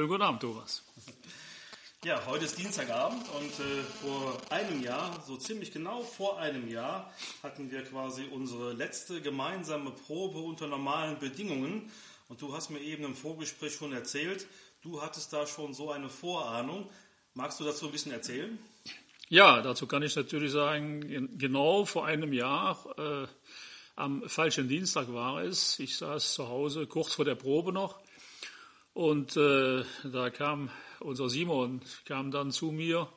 Schönen guten Abend, Thomas. Ja, heute ist Dienstagabend und äh, vor einem Jahr, so ziemlich genau vor einem Jahr, hatten wir quasi unsere letzte gemeinsame Probe unter normalen Bedingungen. Und du hast mir eben im Vorgespräch schon erzählt, du hattest da schon so eine Vorahnung. Magst du dazu ein bisschen erzählen? Ja, dazu kann ich natürlich sagen, genau vor einem Jahr, äh, am falschen Dienstag war es. Ich saß zu Hause kurz vor der Probe noch und äh, da kam unser Simon, kam dann zu mir,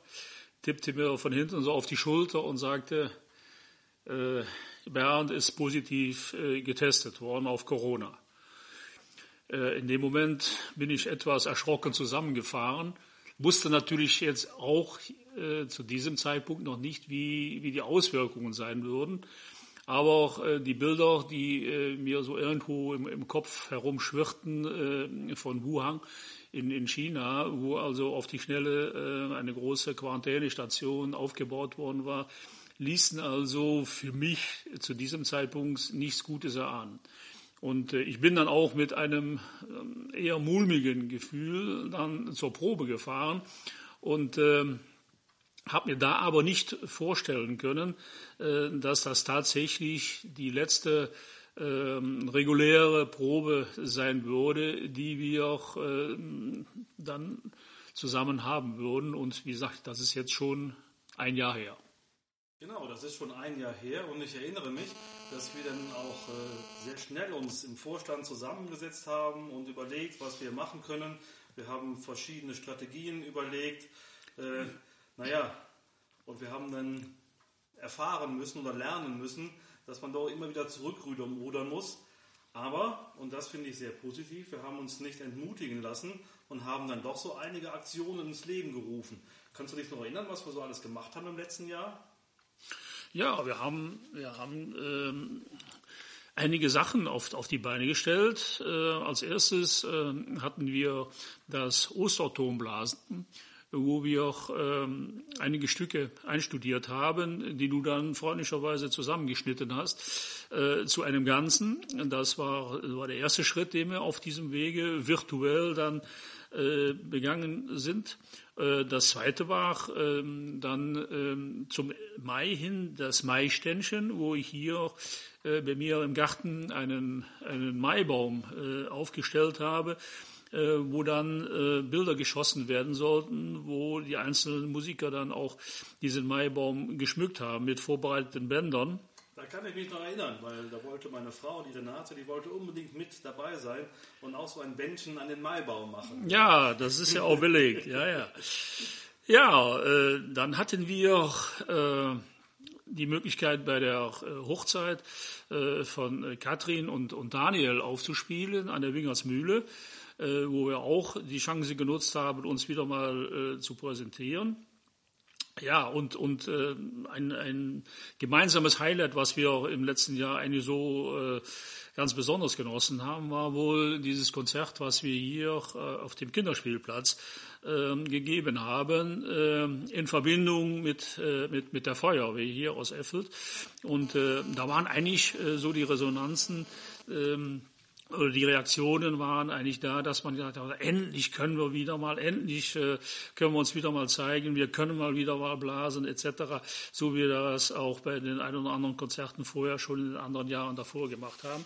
tippte mir von hinten so auf die Schulter und sagte, äh, Bernd ist positiv äh, getestet worden auf Corona. Äh, in dem Moment bin ich etwas erschrocken zusammengefahren, wusste natürlich jetzt auch äh, zu diesem Zeitpunkt noch nicht, wie, wie die Auswirkungen sein würden. Aber auch äh, die Bilder, die äh, mir so irgendwo im, im Kopf herumschwirrten äh, von Wuhan in, in China, wo also auf die Schnelle äh, eine große Quarantänestation aufgebaut worden war, ließen also für mich zu diesem Zeitpunkt nichts Gutes erahnen. Und äh, ich bin dann auch mit einem ähm, eher mulmigen Gefühl dann zur Probe gefahren und ähm, habe mir da aber nicht vorstellen können, äh, dass das tatsächlich die letzte ähm, reguläre Probe sein würde, die wir auch äh, dann zusammen haben würden. Und wie gesagt, das ist jetzt schon ein Jahr her. Genau, das ist schon ein Jahr her und ich erinnere mich, dass wir dann auch äh, sehr schnell uns im Vorstand zusammengesetzt haben und überlegt, was wir machen können. Wir haben verschiedene Strategien überlegt. Äh, naja, und wir haben dann erfahren müssen oder lernen müssen, dass man doch immer wieder zurückrudern muss. Aber, und das finde ich sehr positiv, wir haben uns nicht entmutigen lassen und haben dann doch so einige Aktionen ins Leben gerufen. Kannst du dich noch erinnern, was wir so alles gemacht haben im letzten Jahr? Ja, wir haben, wir haben ähm, einige Sachen auf, auf die Beine gestellt. Äh, als erstes äh, hatten wir das Ostertonblasen wo wir auch ähm, einige Stücke einstudiert haben, die du dann freundlicherweise zusammengeschnitten hast, äh, zu einem Ganzen. Das war, war der erste Schritt, den wir auf diesem Wege virtuell dann äh, begangen sind. Äh, das zweite war ähm, dann ähm, zum Mai hin das Maiständchen, wo ich hier äh, bei mir im Garten einen, einen Maibaum äh, aufgestellt habe wo dann äh, Bilder geschossen werden sollten, wo die einzelnen Musiker dann auch diesen Maibaum geschmückt haben mit vorbereiteten Bändern. Da kann ich mich noch erinnern, weil da wollte meine Frau, die Renate, die wollte unbedingt mit dabei sein und auch so ein Bändchen an den Maibaum machen. Ja, das ist ja auch belegt. Ja, ja. Ja, äh, dann hatten wir äh, die Möglichkeit bei der äh, Hochzeit äh, von Katrin und, und Daniel aufzuspielen an der Wingersmühle. Äh, wo wir auch die Chance genutzt haben, uns wieder mal äh, zu präsentieren. Ja, und, und äh, ein, ein gemeinsames Highlight, was wir im letzten Jahr eigentlich so äh, ganz besonders genossen haben, war wohl dieses Konzert, was wir hier äh, auf dem Kinderspielplatz äh, gegeben haben, äh, in Verbindung mit, mit, mit der Feuerwehr hier aus Effeld. Und da waren eigentlich so die Resonanzen, äh, oder die Reaktionen waren eigentlich da, dass man gesagt hat, endlich können wir wieder mal, endlich äh, können wir uns wieder mal zeigen, wir können mal wieder mal blasen etc., so wie wir das auch bei den ein oder anderen Konzerten vorher schon in den anderen Jahren davor gemacht haben.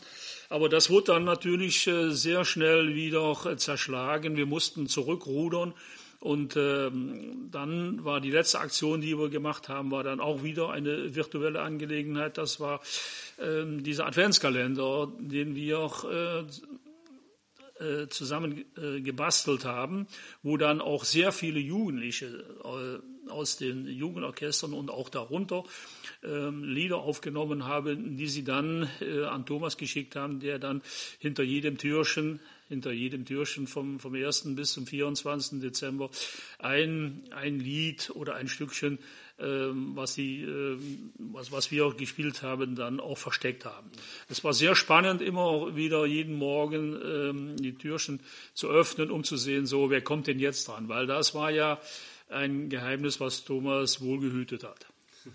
Aber das wurde dann natürlich äh, sehr schnell wieder äh, zerschlagen. Wir mussten zurückrudern. Und ähm, dann war die letzte Aktion, die wir gemacht haben, war dann auch wieder eine virtuelle Angelegenheit. Das war ähm, dieser Adventskalender, den wir auch äh, äh, zusammen äh, gebastelt haben, wo dann auch sehr viele Jugendliche äh, aus den Jugendorchestern und auch darunter ähm, Lieder aufgenommen haben, die sie dann äh, an Thomas geschickt haben, der dann hinter jedem Türchen hinter jedem Türchen vom, vom 1. bis zum 24. Dezember ein, ein Lied oder ein Stückchen ähm, was, die, ähm, was, was wir gespielt haben, dann auch versteckt haben. Es war sehr spannend, immer wieder jeden Morgen ähm, die Türchen zu öffnen, um zu sehen, so wer kommt denn jetzt dran, weil das war ja ein Geheimnis, was Thomas wohlgehütet hat.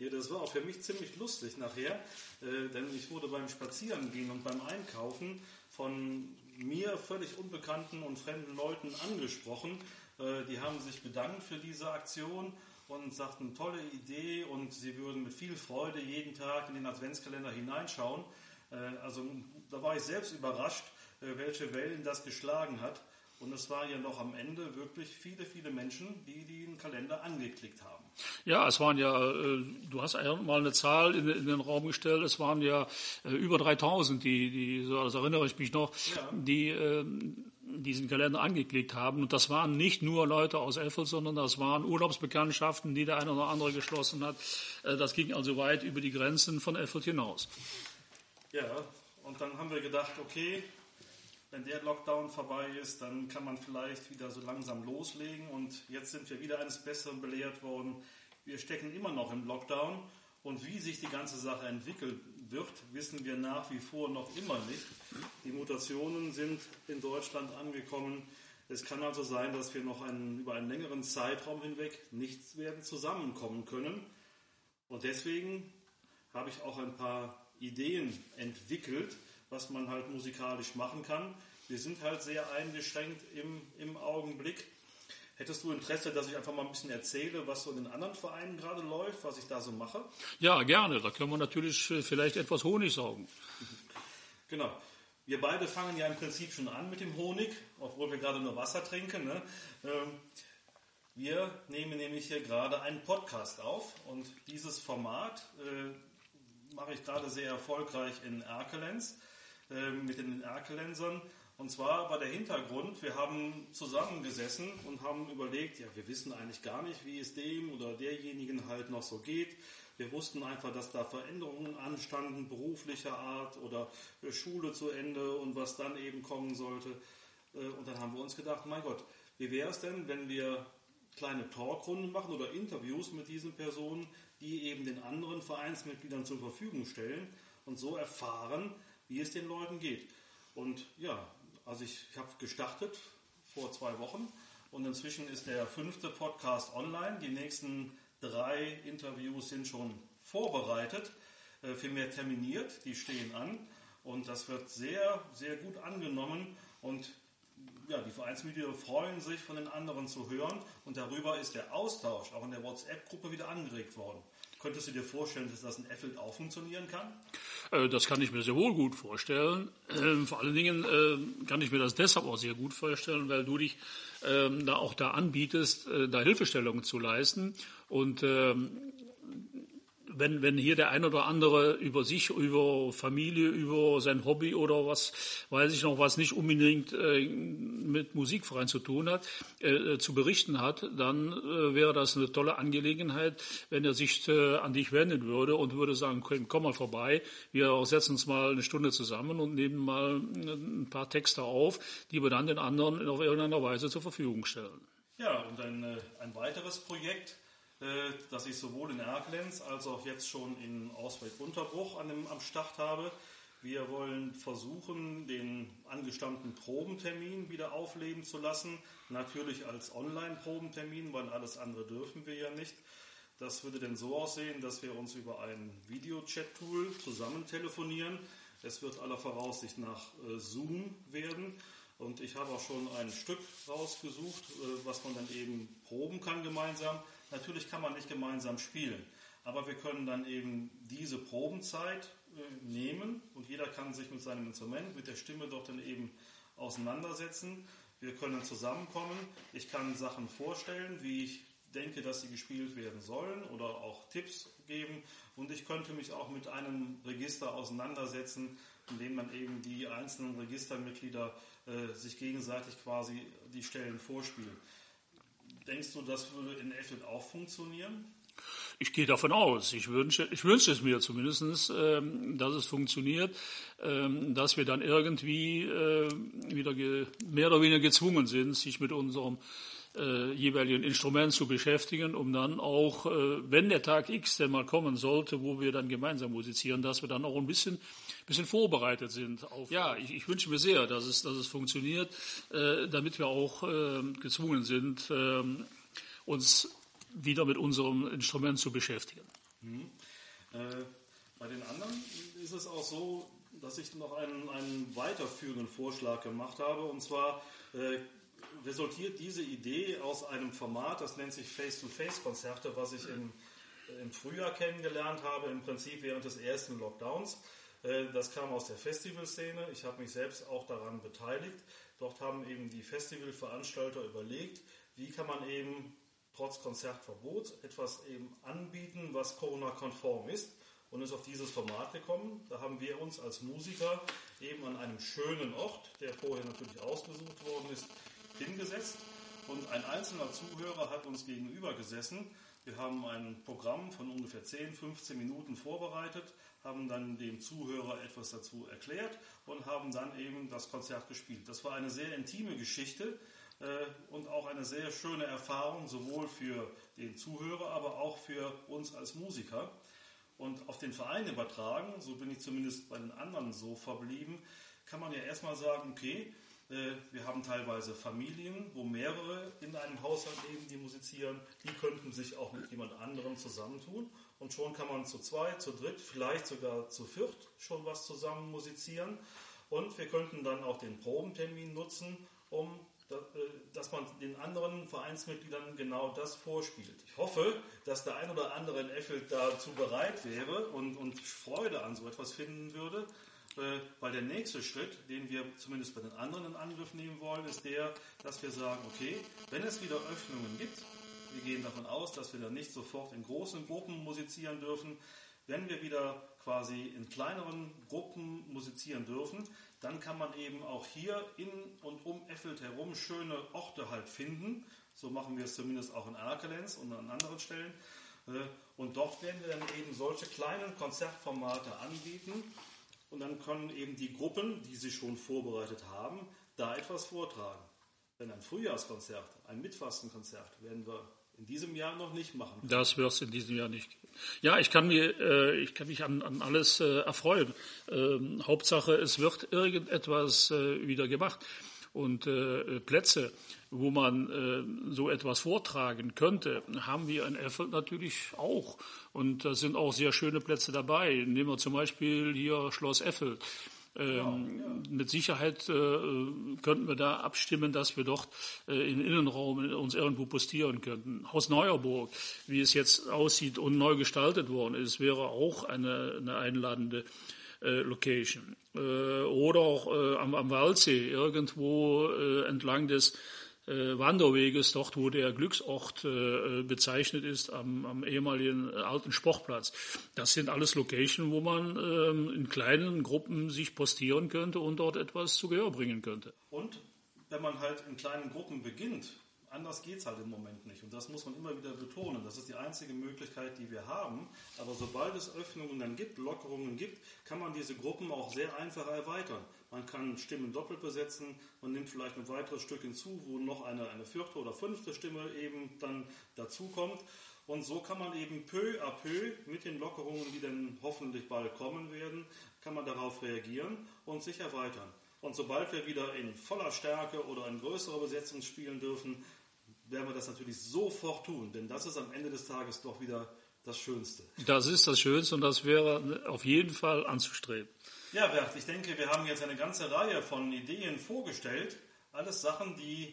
Ja, das war auch für mich ziemlich lustig nachher, äh, denn ich wurde beim Spazierengehen und beim Einkaufen von mir völlig unbekannten und fremden Leuten angesprochen. Äh, die haben sich bedankt für diese Aktion und sagten, tolle Idee und sie würden mit viel Freude jeden Tag in den Adventskalender hineinschauen. Äh, also da war ich selbst überrascht, welche Wellen das geschlagen hat. Und es waren ja noch am Ende wirklich viele, viele Menschen, die den Kalender angeklickt haben. Ja, es waren ja, äh, du hast mal eine Zahl in, in den Raum gestellt, es waren ja über 3000, die, die das erinnere ich mich noch, ja. die diesen Kalender angeklickt haben. Und das waren nicht nur Leute aus Effel, sondern das waren Urlaubsbekanntschaften, die der eine oder andere geschlossen hat. Das ging also weit über die Grenzen von Effel hinaus. Ja, und dann haben wir gedacht, okay, wenn der Lockdown vorbei ist, dann kann man vielleicht wieder so langsam loslegen. Und jetzt sind wir wieder eines Besseren belehrt worden. Wir stecken immer noch im Lockdown. Und wie sich die ganze Sache entwickeln wird, wissen wir nach wie vor noch immer nicht. Die Mutationen sind in Deutschland angekommen. Es kann also sein, dass wir noch einen, über einen längeren Zeitraum hinweg nicht werden zusammenkommen können. Und deswegen habe ich auch ein paar Ideen entwickelt, was man halt musikalisch machen kann. Wir sind halt sehr eingeschränkt im, im Augenblick. Hättest du Interesse, dass ich einfach mal ein bisschen erzähle, was so in den anderen Vereinen gerade läuft, was ich da so mache? Ja, gerne. Da können wir natürlich äh, vielleicht etwas Honig saugen. Genau. Wir beide fangen ja im Prinzip schon an mit dem Honig, obwohl wir gerade nur Wasser trinken. Ne? Ähm, wir nehmen nämlich hier gerade einen Podcast auf und dieses Format äh, mache ich gerade sehr erfolgreich in Erkelenz äh, mit den Erkelenzern. Und zwar war der Hintergrund, wir haben zusammengesessen und haben überlegt, ja, wir wissen eigentlich gar nicht, wie es dem oder derjenigen halt noch so geht. Wir wussten einfach, dass da Veränderungen anstanden, beruflicher Art oder äh, Schule zu Ende und was dann eben kommen sollte. Äh, und dann haben wir uns gedacht, mein Gott, wie wäre es denn, wenn wir kleine Talkrunden machen oder Interviews mit diesen Personen, die eben den anderen Vereinsmitgliedern zur Verfügung stellen und so erfahren, wie es den Leuten geht. Und ja, also ich, ich habe gestartet vor zwei Wochen und inzwischen ist der fünfte Podcast online. Die nächsten drei Interviews sind schon vorbereitet, äh, vielmehr terminiert, die stehen an und das wird sehr, sehr gut angenommen und ja, die Vereinsmitglieder freuen sich, von den anderen zu hören und darüber ist der Austausch auch in der WhatsApp-Gruppe wieder angeregt worden. Könntest du dir vorstellen, dass das in Effeld auch funktionieren kann? Äh, das kann ich mir sehr wohl gut vorstellen. Ähm, vor allen Dingen äh, kann ich mir das deshalb auch sehr gut vorstellen, weil du dich ähm, da auch da anbietest, äh, da Hilfestellungen zu leisten. Und ähm, wenn, wenn hier der ein oder andere über sich, über Familie, über sein Hobby oder was, weiß ich noch, was nicht unbedingt äh, mit Musikverein zu tun hat, äh, zu berichten hat, dann äh, wäre das eine tolle Angelegenheit, wenn er sich äh, an dich wenden würde und würde sagen, komm, komm mal vorbei, wir setzen uns mal eine Stunde zusammen und nehmen mal ein paar Texte auf, die wir dann den anderen auf irgendeiner Weise zur Verfügung stellen. Ja, und ein, äh, ein weiteres Projekt, äh, das ich sowohl in Erklenz als auch jetzt schon in Ausweg-Unterbruch am Start habe. Wir wollen versuchen, den angestammten Probentermin wieder aufleben zu lassen. Natürlich als Online-Probentermin, weil alles andere dürfen wir ja nicht. Das würde denn so aussehen, dass wir uns über ein Video-Chat-Tool zusammen telefonieren. Es wird aller Voraussicht nach äh, Zoom werden. Und ich habe auch schon ein Stück rausgesucht, äh, was man dann eben proben kann gemeinsam. Natürlich kann man nicht gemeinsam spielen, aber wir können dann eben diese Probenzeit äh, nehmen und jeder kann sich mit seinem Instrument, mit der Stimme dort dann eben auseinandersetzen. Wir können zusammenkommen. Ich kann Sachen vorstellen, wie ich denke, dass sie gespielt werden sollen oder auch Tipps geben. Und ich könnte mich auch mit einem Register auseinandersetzen, in dem man eben die einzelnen Registermitglieder äh, sich gegenseitig quasi die Stellen vorspielen. Denkst du, das würde in Effet auch funktionieren? Ich gehe davon aus. Ich wünsche, ich wünsche es mir zumindest, ähm, dass es funktioniert, ähm, dass wir dann irgendwie äh, wieder mehr oder weniger gezwungen sind, sich mit unserem äh, jeweiligen Instrument zu beschäftigen, um dann auch, äh, wenn der Tag X denn mal kommen sollte, wo wir dann gemeinsam musizieren, dass wir dann auch ein bisschen, bisschen vorbereitet sind. Auf, ja, ich, ich wünsche mir sehr, dass es, dass es funktioniert, äh, damit wir auch äh, gezwungen sind, äh, uns wieder mit unserem Instrument zu beschäftigen. Mhm. Äh, bei den anderen ist es auch so, dass ich noch einen, einen weiterführenden Vorschlag gemacht habe. Und zwar äh, resultiert diese Idee aus einem Format, das nennt sich Face-to-Face-Konzerte, was ich im, im Frühjahr kennengelernt habe, im Prinzip während des ersten Lockdowns. Äh, das kam aus der Festivalszene. Ich habe mich selbst auch daran beteiligt. Dort haben eben die Festivalveranstalter überlegt, wie kann man eben trotz Konzertverbot etwas eben anbieten, was Corona-konform ist und ist auf dieses Format gekommen. Da haben wir uns als Musiker eben an einem schönen Ort, der vorher natürlich ausgesucht worden ist, hingesetzt und ein einzelner Zuhörer hat uns gegenüber gesessen. Wir haben ein Programm von ungefähr 10, 15 Minuten vorbereitet, haben dann dem Zuhörer etwas dazu erklärt und haben dann eben das Konzert gespielt. Das war eine sehr intime Geschichte äh, und auch eine sehr schöne Erfahrung, sowohl für den Zuhörer, aber auch für uns als Musiker. Und auf den Verein übertragen, so bin ich zumindest bei den anderen so verblieben, kann man ja erstmal sagen, okay, wir haben teilweise Familien, wo mehrere in einem Haushalt leben, die musizieren. Die könnten sich auch mit jemand anderem zusammentun. Und schon kann man zu zweit, zu dritt, vielleicht sogar zu viert schon was zusammen musizieren. Und wir könnten dann auch den Probentermin nutzen, um äh, dass man den anderen Vereinsmitgliedern genau das vorspielt. Ich hoffe, dass der ein oder andere in Effeld dazu bereit wäre und, und Freude an so etwas finden würde. Äh, weil der nächste Schritt, den wir zumindest bei den anderen in Angriff nehmen wollen, ist der, dass wir sagen, okay, wenn es wieder Öffnungen gibt, wir gehen davon aus, dass wir dann nicht sofort in großen Gruppen musizieren dürfen, wenn wir wieder quasi in kleineren Gruppen musizieren dürfen, dann kann man eben auch hier in und um Effeld herum schöne Orte halt finden. So machen wir es zumindest auch in Erkelenz und an anderen Stellen. Äh, und dort werden wir dann eben solche kleinen Konzertformate anbieten, und dann können eben die Gruppen, die sich schon vorbereitet haben, da etwas vortragen. Denn ein Frühjahrskonzert, ein Mitfastenkonzert werden wir in diesem Jahr noch nicht machen. Das wird es in diesem Jahr nicht. Ja, ich kann, mir, äh, ich kann mich an, an alles äh, erfreuen. Ähm, Hauptsache, es wird irgendetwas äh, wieder gemacht. Und äh, Plätze, wo man äh, so etwas vortragen könnte, haben wir in Erfurt natürlich auch. Und da sind auch sehr schöne Plätze dabei. Nehmen wir zum Beispiel hier Schloss Effel. Ähm, ja, ja. Mit Sicherheit äh, könnten wir da abstimmen, dass wir dort äh, im Innenraum uns irgendwo postieren könnten. Haus Neuerburg, wie es jetzt aussieht und neu gestaltet worden ist, wäre auch eine, eine einladende äh, Location. Äh, oder auch äh, am, am Waldsee, irgendwo entlang des Wanderweges, dort wo der Glücksort bezeichnet ist, am, am ehemaligen alten Sportplatz. Das sind alles Locations, wo man ähm, in kleinen Gruppen sich postieren könnte und dort etwas zu Gehör bringen könnte. Und wenn man halt in kleinen Gruppen beginnt, anders geht es halt im Moment nicht. Und das muss man immer wieder betonen. Das ist die einzige Möglichkeit, die wir haben. Aber sobald es Öffnungen dann gibt, Lockerungen gibt, kann man diese Gruppen auch sehr einfach erweitern. Man kann Stimmen doppelt besetzen, man nimmt vielleicht ein weiteres Stück hinzu, wo noch eine, eine vierte oder fünfte Stimme eben dann dazukommt. Und so kann man eben peu à peu mit den Lockerungen, die dann hoffentlich bald kommen werden, kann man darauf reagieren und sich erweitern. Und sobald wir wieder in voller Stärke oder in größerer Besetzung spielen dürfen, werden wir das natürlich sofort tun, denn das ist am Ende des Tages doch wieder das Schönste. Das ist das Schönste und das wäre auf jeden Fall anzustreben. Ja, Bert, ich denke, wir haben jetzt eine ganze Reihe von Ideen vorgestellt. Alles Sachen, die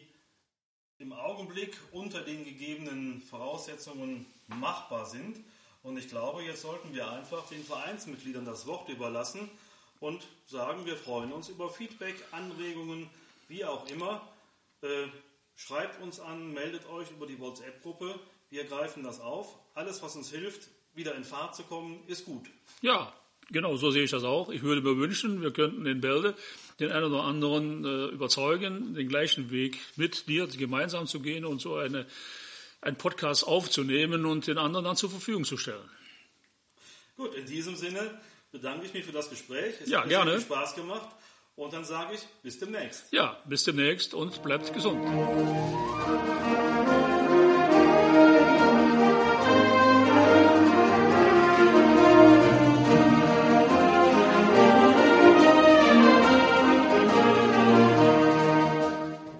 im Augenblick unter den gegebenen Voraussetzungen machbar sind. Und ich glaube, jetzt sollten wir einfach den Vereinsmitgliedern das Wort überlassen und sagen, wir freuen uns über Feedback, Anregungen, wie auch immer. Äh, Schreibt uns an, meldet euch über die WhatsApp-Gruppe. Wir greifen das auf. Alles, was uns hilft, wieder in Fahrt zu kommen, ist gut. Ja, genau, so sehe ich das auch. Ich würde mir wünschen, wir könnten in Bälde den einen oder anderen äh, überzeugen, den gleichen Weg mit dir gemeinsam zu gehen und so eine, einen Podcast aufzunehmen und den anderen dann zur Verfügung zu stellen. Gut, in diesem Sinne bedanke ich mich für das Gespräch. Es ja, hat gerne. viel Spaß gemacht. Und dann sage ich, bis demnächst. Ja, bis demnächst und bleibt gesund.